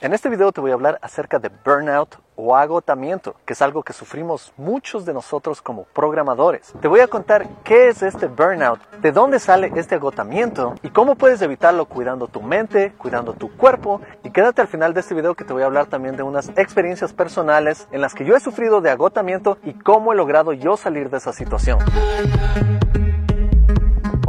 En este video te voy a hablar acerca de burnout o agotamiento, que es algo que sufrimos muchos de nosotros como programadores. Te voy a contar qué es este burnout, de dónde sale este agotamiento y cómo puedes evitarlo cuidando tu mente, cuidando tu cuerpo y quédate al final de este video que te voy a hablar también de unas experiencias personales en las que yo he sufrido de agotamiento y cómo he logrado yo salir de esa situación.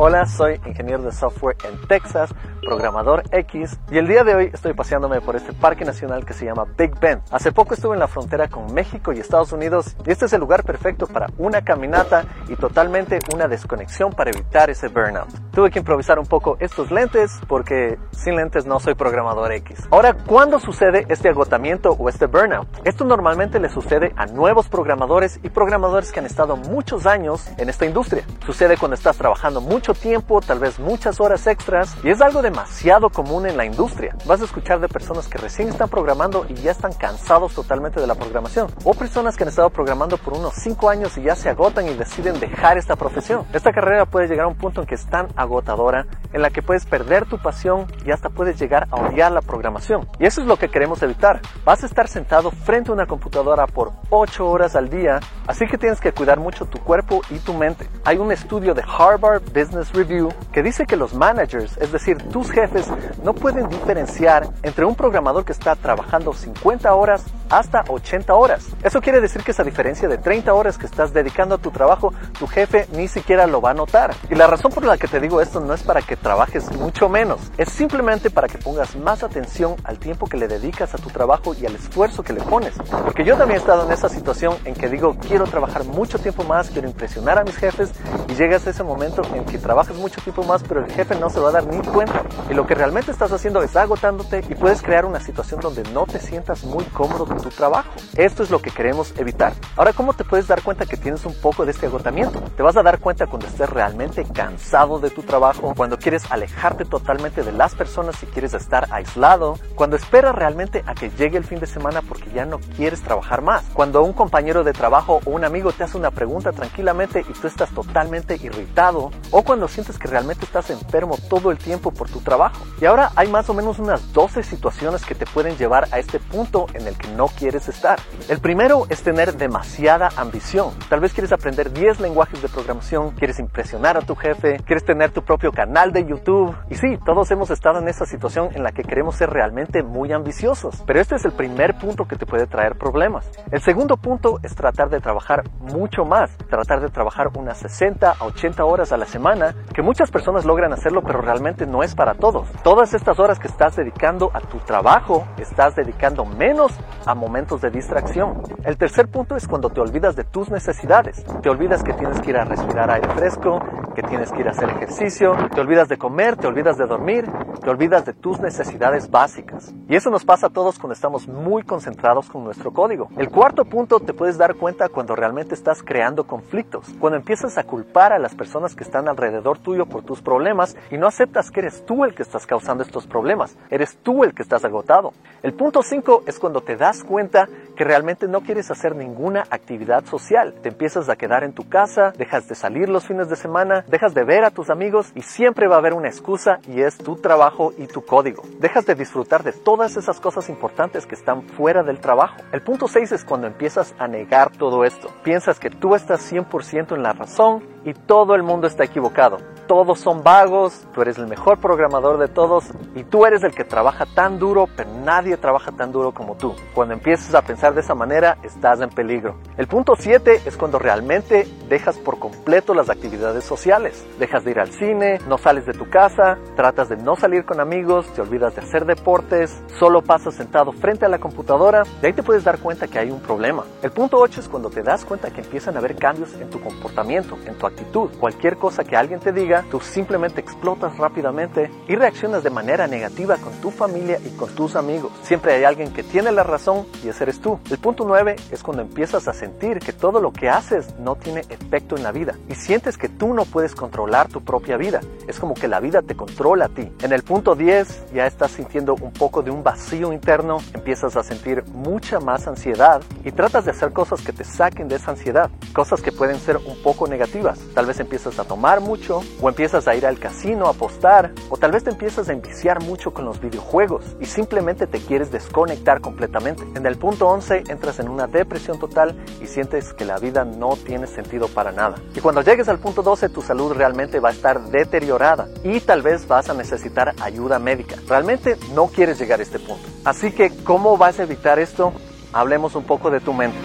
Hola, soy ingeniero de software en Texas programador X, y el día de hoy estoy paseándome por este parque nacional que se llama Big Bend. Hace poco estuve en la frontera con México y Estados Unidos y este es el lugar perfecto para una caminata y totalmente una desconexión para evitar ese burnout. Tuve que improvisar un poco estos lentes porque sin lentes no soy programador X. Ahora, ¿cuándo sucede este agotamiento o este burnout? Esto normalmente le sucede a nuevos programadores y programadores que han estado muchos años en esta industria. Sucede cuando estás trabajando mucho tiempo, tal vez muchas horas extras y es algo de demasiado común en la industria. Vas a escuchar de personas que recién están programando y ya están cansados totalmente de la programación. O personas que han estado programando por unos 5 años y ya se agotan y deciden dejar esta profesión. Esta carrera puede llegar a un punto en que es tan agotadora en la que puedes perder tu pasión y hasta puedes llegar a odiar la programación. Y eso es lo que queremos evitar. Vas a estar sentado frente a una computadora por 8 horas al día, así que tienes que cuidar mucho tu cuerpo y tu mente. Hay un estudio de Harvard Business Review que dice que los managers, es decir, tus jefes no pueden diferenciar entre un programador que está trabajando 50 horas hasta 80 horas. Eso quiere decir que esa diferencia de 30 horas que estás dedicando a tu trabajo, tu jefe ni siquiera lo va a notar. Y la razón por la que te digo esto no es para que trabajes mucho menos, es simplemente para que pongas más atención al tiempo que le dedicas a tu trabajo y al esfuerzo que le pones. Porque yo también he estado en esa situación en que digo, quiero trabajar mucho tiempo más, quiero impresionar a mis jefes y llegas a ese momento en que trabajas mucho tiempo más, pero el jefe no se va a dar ni cuenta. Y lo que realmente estás haciendo es agotándote y puedes crear una situación donde no te sientas muy cómodo tu trabajo. Esto es lo que queremos evitar. Ahora, ¿cómo te puedes dar cuenta que tienes un poco de este agotamiento? Te vas a dar cuenta cuando estés realmente cansado de tu trabajo, cuando quieres alejarte totalmente de las personas y quieres estar aislado, cuando esperas realmente a que llegue el fin de semana porque ya no quieres trabajar más, cuando un compañero de trabajo o un amigo te hace una pregunta tranquilamente y tú estás totalmente irritado, o cuando sientes que realmente estás enfermo todo el tiempo por tu trabajo. Y ahora hay más o menos unas 12 situaciones que te pueden llevar a este punto en el que no quieres estar. El primero es tener demasiada ambición. Tal vez quieres aprender 10 lenguajes de programación, quieres impresionar a tu jefe, quieres tener tu propio canal de YouTube. Y sí, todos hemos estado en esa situación en la que queremos ser realmente muy ambiciosos. Pero este es el primer punto que te puede traer problemas. El segundo punto es tratar de trabajar mucho más, tratar de trabajar unas 60 a 80 horas a la semana, que muchas personas logran hacerlo, pero realmente no es para todos. Todas estas horas que estás dedicando a tu trabajo, estás dedicando menos a momentos de distracción. El tercer punto es cuando te olvidas de tus necesidades. Te olvidas que tienes que ir a respirar aire fresco, que tienes que ir a hacer ejercicio, te olvidas de comer, te olvidas de dormir, te olvidas de tus necesidades básicas. Y eso nos pasa a todos cuando estamos muy concentrados con nuestro código. El cuarto punto te puedes dar cuenta cuando realmente estás creando conflictos, cuando empiezas a culpar a las personas que están alrededor tuyo por tus problemas y no aceptas que eres tú el que estás causando estos problemas, eres tú el que estás agotado. El punto 5 es cuando te das cuenta que realmente no quieres hacer ninguna actividad social. Te empiezas a quedar en tu casa, dejas de salir los fines de semana, dejas de ver a tus amigos y siempre va a haber una excusa y es tu trabajo y tu código. Dejas de disfrutar de todas esas cosas importantes que están fuera del trabajo. El punto 6 es cuando empiezas a negar todo esto. Piensas que tú estás 100% en la razón y todo el mundo está equivocado. Todos son vagos, tú eres el mejor programador de todos y tú eres el que trabaja tan duro, pero nadie trabaja tan duro como tú. Cuando empiezas a pensar de esa manera, estás en peligro. El punto 7 es cuando realmente dejas por completo las actividades sociales. Dejas de ir al cine, no sales de tu casa, tratas de no salir con amigos, te olvidas de hacer deportes, solo pasas sentado frente a la computadora y ahí te puedes dar cuenta que hay un problema. El punto 8 es cuando te das cuenta que empiezan a haber cambios en tu comportamiento, en tu actitud. Cualquier cosa que alguien te diga, tú simplemente explotas rápidamente y reaccionas de manera negativa con tu familia y con tus amigos. Siempre hay alguien que tiene la razón y ese eres tú. El punto 9 es cuando empiezas a sentir que todo lo que haces no tiene efecto en la vida y sientes que tú no puedes controlar tu propia vida. Es como que la vida te controla a ti. En el punto 10 ya estás sintiendo un poco de un vacío interno, empiezas a sentir mucha más ansiedad y tratas de hacer cosas que te saquen de esa ansiedad, cosas que pueden ser un poco negativas. Tal vez empiezas a tomar mucho, o empiezas a ir al casino a apostar, o tal vez te empiezas a enviciar mucho con los videojuegos y simplemente te quieres desconectar completamente. En el punto 11 entras en una depresión total y sientes que la vida no tiene sentido para nada. Y cuando llegues al punto 12 tu salud realmente va a estar deteriorada y tal vez vas a necesitar ayuda médica. Realmente no quieres llegar a este punto. Así que, ¿cómo vas a evitar esto? Hablemos un poco de tu mente.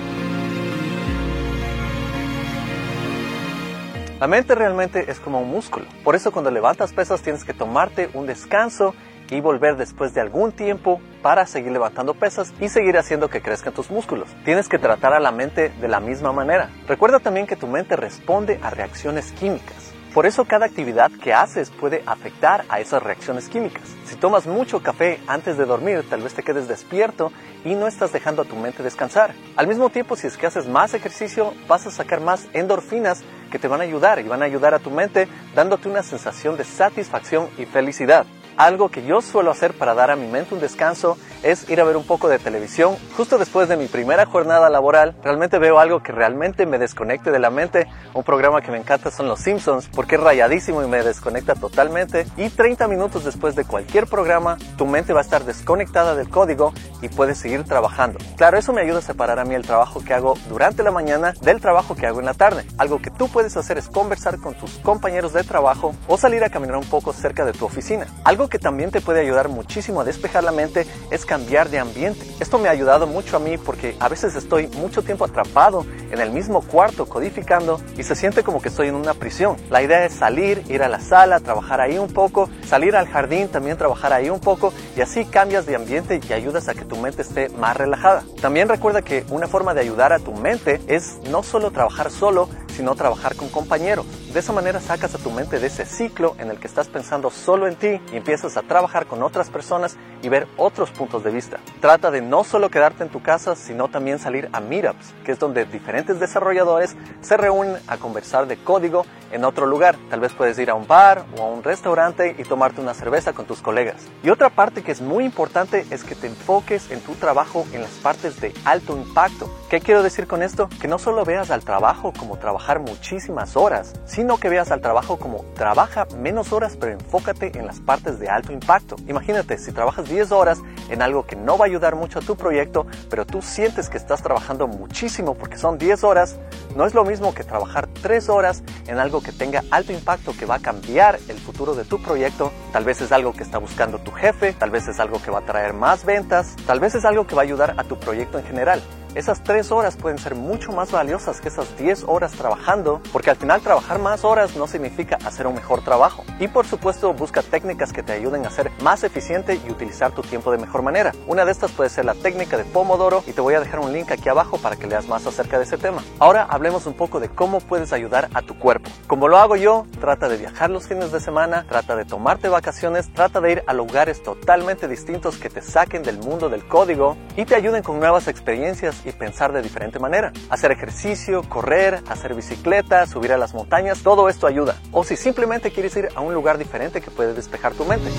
La mente realmente es como un músculo. Por eso cuando levantas pesas tienes que tomarte un descanso y volver después de algún tiempo para seguir levantando pesas y seguir haciendo que crezcan tus músculos. Tienes que tratar a la mente de la misma manera. Recuerda también que tu mente responde a reacciones químicas. Por eso cada actividad que haces puede afectar a esas reacciones químicas. Si tomas mucho café antes de dormir, tal vez te quedes despierto y no estás dejando a tu mente descansar. Al mismo tiempo, si es que haces más ejercicio, vas a sacar más endorfinas que te van a ayudar y van a ayudar a tu mente dándote una sensación de satisfacción y felicidad. Algo que yo suelo hacer para dar a mi mente un descanso es ir a ver un poco de televisión. Justo después de mi primera jornada laboral, realmente veo algo que realmente me desconecte de la mente. Un programa que me encanta son Los Simpsons porque es rayadísimo y me desconecta totalmente. Y 30 minutos después de cualquier programa, tu mente va a estar desconectada del código y puedes seguir trabajando. Claro, eso me ayuda a separar a mí el trabajo que hago durante la mañana del trabajo que hago en la tarde. Algo que tú puedes hacer es conversar con tus compañeros de trabajo o salir a caminar un poco cerca de tu oficina. Algo que también te puede ayudar muchísimo a despejar la mente es cambiar de ambiente. Esto me ha ayudado mucho a mí porque a veces estoy mucho tiempo atrapado en el mismo cuarto codificando y se siente como que estoy en una prisión. La idea es salir, ir a la sala, trabajar ahí un poco, salir al jardín, también trabajar ahí un poco y así cambias de ambiente y ayudas a que tu mente esté más relajada. También recuerda que una forma de ayudar a tu mente es no solo trabajar solo, sino trabajar con compañeros. De esa manera sacas a tu mente de ese ciclo en el que estás pensando solo en ti y empiezas a trabajar con otras personas y ver otros puntos de vista. Trata de no solo quedarte en tu casa, sino también salir a meetups, que es donde diferentes desarrolladores se reúnen a conversar de código en otro lugar. Tal vez puedes ir a un bar o a un restaurante y tomarte una cerveza con tus colegas. Y otra parte que es muy importante es que te enfoques en tu trabajo en las partes de alto impacto. ¿Qué quiero decir con esto? Que no solo veas al trabajo como trabajar muchísimas horas, sino que veas al trabajo como trabaja menos horas pero enfócate en las partes de alto impacto. Imagínate, si trabajas 10 horas en algo que no va a ayudar mucho a tu proyecto, pero tú sientes que estás trabajando muchísimo porque son 10 horas, no es lo mismo que trabajar 3 horas en algo que tenga alto impacto que va a cambiar el futuro de tu proyecto. Tal vez es algo que está buscando tu jefe, tal vez es algo que va a traer más ventas, tal vez es algo que va a ayudar a tu proyecto en general. Esas tres horas pueden ser mucho más valiosas que esas 10 horas trabajando, porque al final trabajar más horas no significa hacer un mejor trabajo. Y por supuesto busca técnicas que te ayuden a ser más eficiente y utilizar tu tiempo de mejor manera. Una de estas puede ser la técnica de Pomodoro y te voy a dejar un link aquí abajo para que leas más acerca de ese tema. Ahora hablemos un poco de cómo puedes ayudar a tu cuerpo. Como lo hago yo, trata de viajar los fines de semana, trata de tomarte vacaciones, trata de ir a lugares totalmente distintos que te saquen del mundo del código y te ayuden con nuevas experiencias y pensar de diferente manera. Hacer ejercicio, correr, hacer bicicleta, subir a las montañas, todo esto ayuda. O si simplemente quieres ir a un lugar diferente que puede despejar tu mente.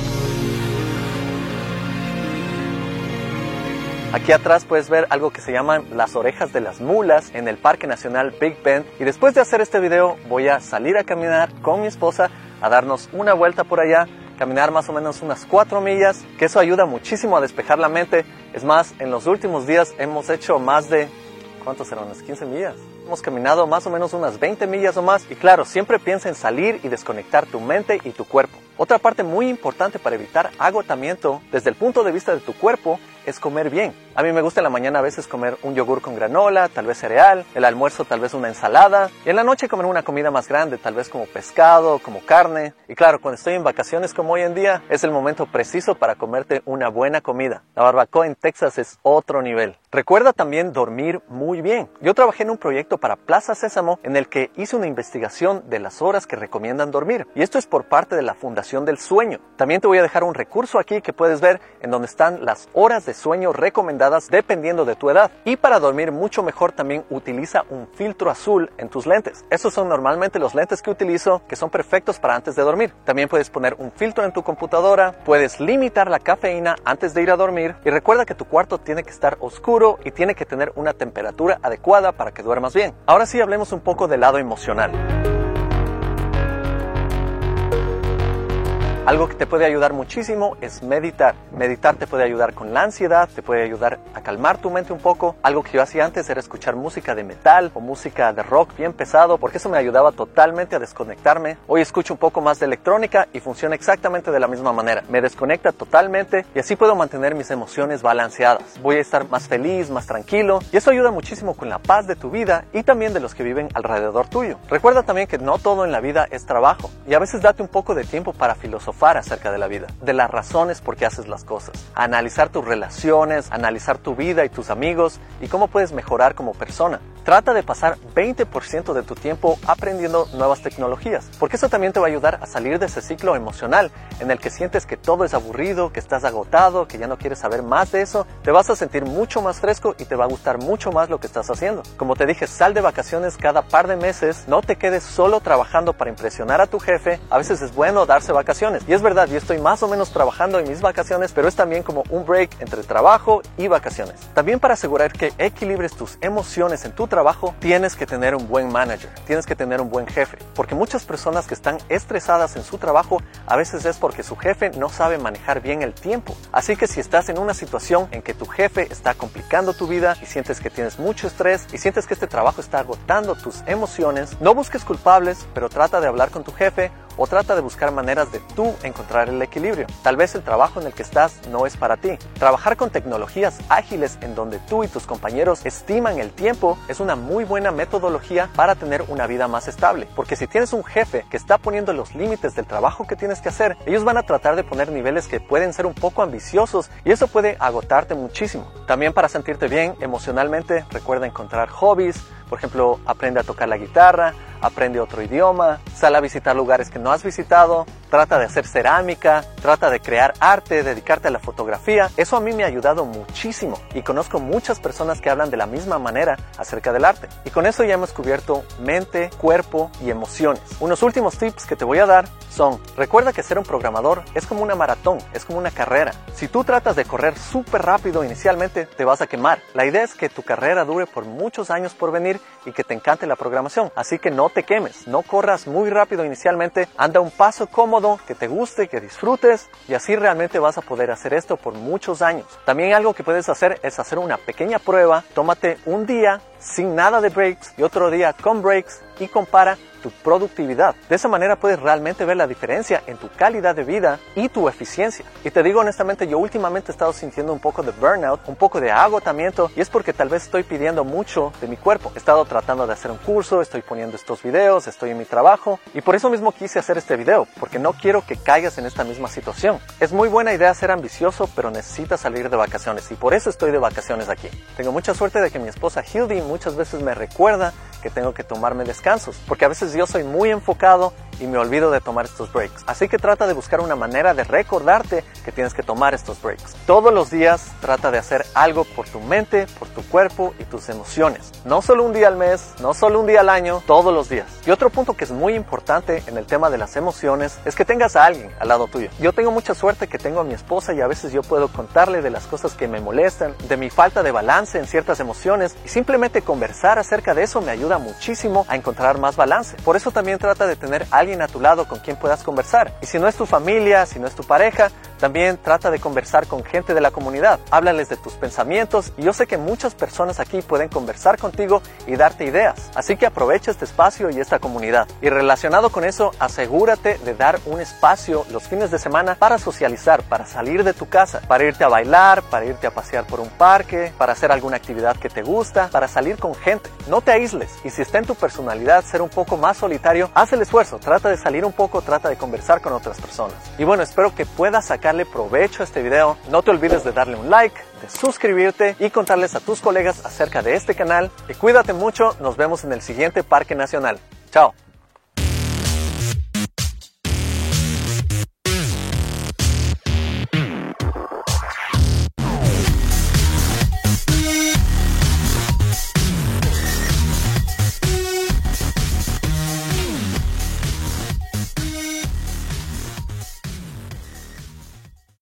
Aquí atrás puedes ver algo que se llaman las orejas de las mulas en el Parque Nacional Big Bend. Y después de hacer este video voy a salir a caminar con mi esposa a darnos una vuelta por allá caminar más o menos unas 4 millas, que eso ayuda muchísimo a despejar la mente. Es más, en los últimos días hemos hecho más de, ¿cuántos serán? ¿Unas 15 millas? Hemos caminado más o menos unas 20 millas o más. Y claro, siempre piensa en salir y desconectar tu mente y tu cuerpo. Otra parte muy importante para evitar agotamiento desde el punto de vista de tu cuerpo es comer bien. A mí me gusta en la mañana a veces comer un yogur con granola, tal vez cereal, el almuerzo tal vez una ensalada y en la noche comer una comida más grande, tal vez como pescado, como carne. Y claro, cuando estoy en vacaciones como hoy en día, es el momento preciso para comerte una buena comida. La barbacoa en Texas es otro nivel. Recuerda también dormir muy bien. Yo trabajé en un proyecto para Plaza Sésamo en el que hice una investigación de las horas que recomiendan dormir. Y esto es por parte de la Fundación del Sueño. También te voy a dejar un recurso aquí que puedes ver en donde están las horas de sueño recomendadas dependiendo de tu edad. Y para dormir mucho mejor también utiliza un filtro azul en tus lentes. Esos son normalmente los lentes que utilizo que son perfectos para antes de dormir. También puedes poner un filtro en tu computadora, puedes limitar la cafeína antes de ir a dormir y recuerda que tu cuarto tiene que estar oscuro y tiene que tener una temperatura adecuada para que duermas bien. Ahora sí hablemos un poco del lado emocional. Algo que te puede ayudar muchísimo es meditar. Meditar te puede ayudar con la ansiedad, te puede ayudar a calmar tu mente un poco. Algo que yo hacía antes era escuchar música de metal o música de rock bien pesado, porque eso me ayudaba totalmente a desconectarme. Hoy escucho un poco más de electrónica y funciona exactamente de la misma manera. Me desconecta totalmente y así puedo mantener mis emociones balanceadas. Voy a estar más feliz, más tranquilo y eso ayuda muchísimo con la paz de tu vida y también de los que viven alrededor tuyo. Recuerda también que no todo en la vida es trabajo y a veces date un poco de tiempo para filosofar acerca de la vida, de las razones por qué haces las cosas, analizar tus relaciones, analizar tu vida y tus amigos y cómo puedes mejorar como persona. Trata de pasar 20% de tu tiempo aprendiendo nuevas tecnologías, porque eso también te va a ayudar a salir de ese ciclo emocional en el que sientes que todo es aburrido, que estás agotado, que ya no quieres saber más de eso. Te vas a sentir mucho más fresco y te va a gustar mucho más lo que estás haciendo. Como te dije, sal de vacaciones cada par de meses, no te quedes solo trabajando para impresionar a tu jefe. A veces es bueno darse vacaciones. Y es verdad, yo estoy más o menos trabajando en mis vacaciones, pero es también como un break entre trabajo y vacaciones. También para asegurar que equilibres tus emociones en tu trabajo, tienes que tener un buen manager, tienes que tener un buen jefe, porque muchas personas que están estresadas en su trabajo a veces es porque su jefe no sabe manejar bien el tiempo. Así que si estás en una situación en que tu jefe está complicando tu vida y sientes que tienes mucho estrés y sientes que este trabajo está agotando tus emociones, no busques culpables, pero trata de hablar con tu jefe o trata de buscar maneras de tú encontrar el equilibrio. Tal vez el trabajo en el que estás no es para ti. Trabajar con tecnologías ágiles en donde tú y tus compañeros estiman el tiempo es una muy buena metodología para tener una vida más estable. Porque si tienes un jefe que está poniendo los límites del trabajo que tienes que hacer, ellos van a tratar de poner niveles que pueden ser un poco ambiciosos y eso puede agotarte muchísimo. También para sentirte bien emocionalmente, recuerda encontrar hobbies, por ejemplo, aprende a tocar la guitarra, aprende otro idioma, sale a visitar lugares que no has visitado, trata de hacer cerámica, trata de crear arte, dedicarte a la fotografía. Eso a mí me ha ayudado muchísimo y conozco muchas personas que hablan de la misma manera acerca del arte. Y con eso ya hemos cubierto mente, cuerpo y emociones. Unos últimos tips que te voy a dar son, recuerda que ser un programador es como una maratón, es como una carrera. Si tú tratas de correr súper rápido inicialmente, te vas a quemar. La idea es que tu carrera dure por muchos años por venir y que te encante la programación. Así que no te quemes, no corras muy rápido inicialmente, anda un paso cómodo, que te guste, que disfrutes y así realmente vas a poder hacer esto por muchos años. También algo que puedes hacer es hacer una pequeña prueba, tómate un día sin nada de breaks y otro día con breaks y compara tu productividad. De esa manera puedes realmente ver la diferencia en tu calidad de vida y tu eficiencia. Y te digo honestamente, yo últimamente he estado sintiendo un poco de burnout, un poco de agotamiento y es porque tal vez estoy pidiendo mucho de mi cuerpo. He estado tratando de hacer un curso, estoy poniendo estos videos, estoy en mi trabajo y por eso mismo quise hacer este video, porque no quiero que caigas en esta misma situación. Es muy buena idea ser ambicioso, pero necesitas salir de vacaciones y por eso estoy de vacaciones aquí. Tengo mucha suerte de que mi esposa Hildy muchas veces me recuerda que tengo que tomarme descansos, porque a veces yo soy muy enfocado y me olvido de tomar estos breaks. Así que trata de buscar una manera de recordarte que tienes que tomar estos breaks. Todos los días trata de hacer algo por tu mente, por tu cuerpo y tus emociones. No solo un día al mes, no solo un día al año, todos los días. Y otro punto que es muy importante en el tema de las emociones es que tengas a alguien al lado tuyo. Yo tengo mucha suerte que tengo a mi esposa y a veces yo puedo contarle de las cosas que me molestan, de mi falta de balance en ciertas emociones y simplemente conversar acerca de eso me ayuda muchísimo a encontrar más balance. Por eso también trata de tener a alguien a tu lado con quien puedas conversar. Y si no es tu familia, si no es tu pareja, también trata de conversar con gente de la comunidad. Háblales de tus pensamientos y yo sé que muchas personas aquí pueden conversar contigo y darte ideas. Así que aprovecha este espacio y esta comunidad. Y relacionado con eso, asegúrate de dar un espacio los fines de semana para socializar, para salir de tu casa, para irte a bailar, para irte a pasear por un parque, para hacer alguna actividad que te gusta, para salir con gente. No te aísles y si está en tu personalidad ser un poco más solitario, haz el esfuerzo, trata de salir un poco, trata de conversar con otras personas. Y bueno, espero que puedas sacarle provecho a este video. No te olvides de darle un like, de suscribirte y contarles a tus colegas acerca de este canal. Y cuídate mucho, nos vemos en el siguiente Parque Nacional. Chao.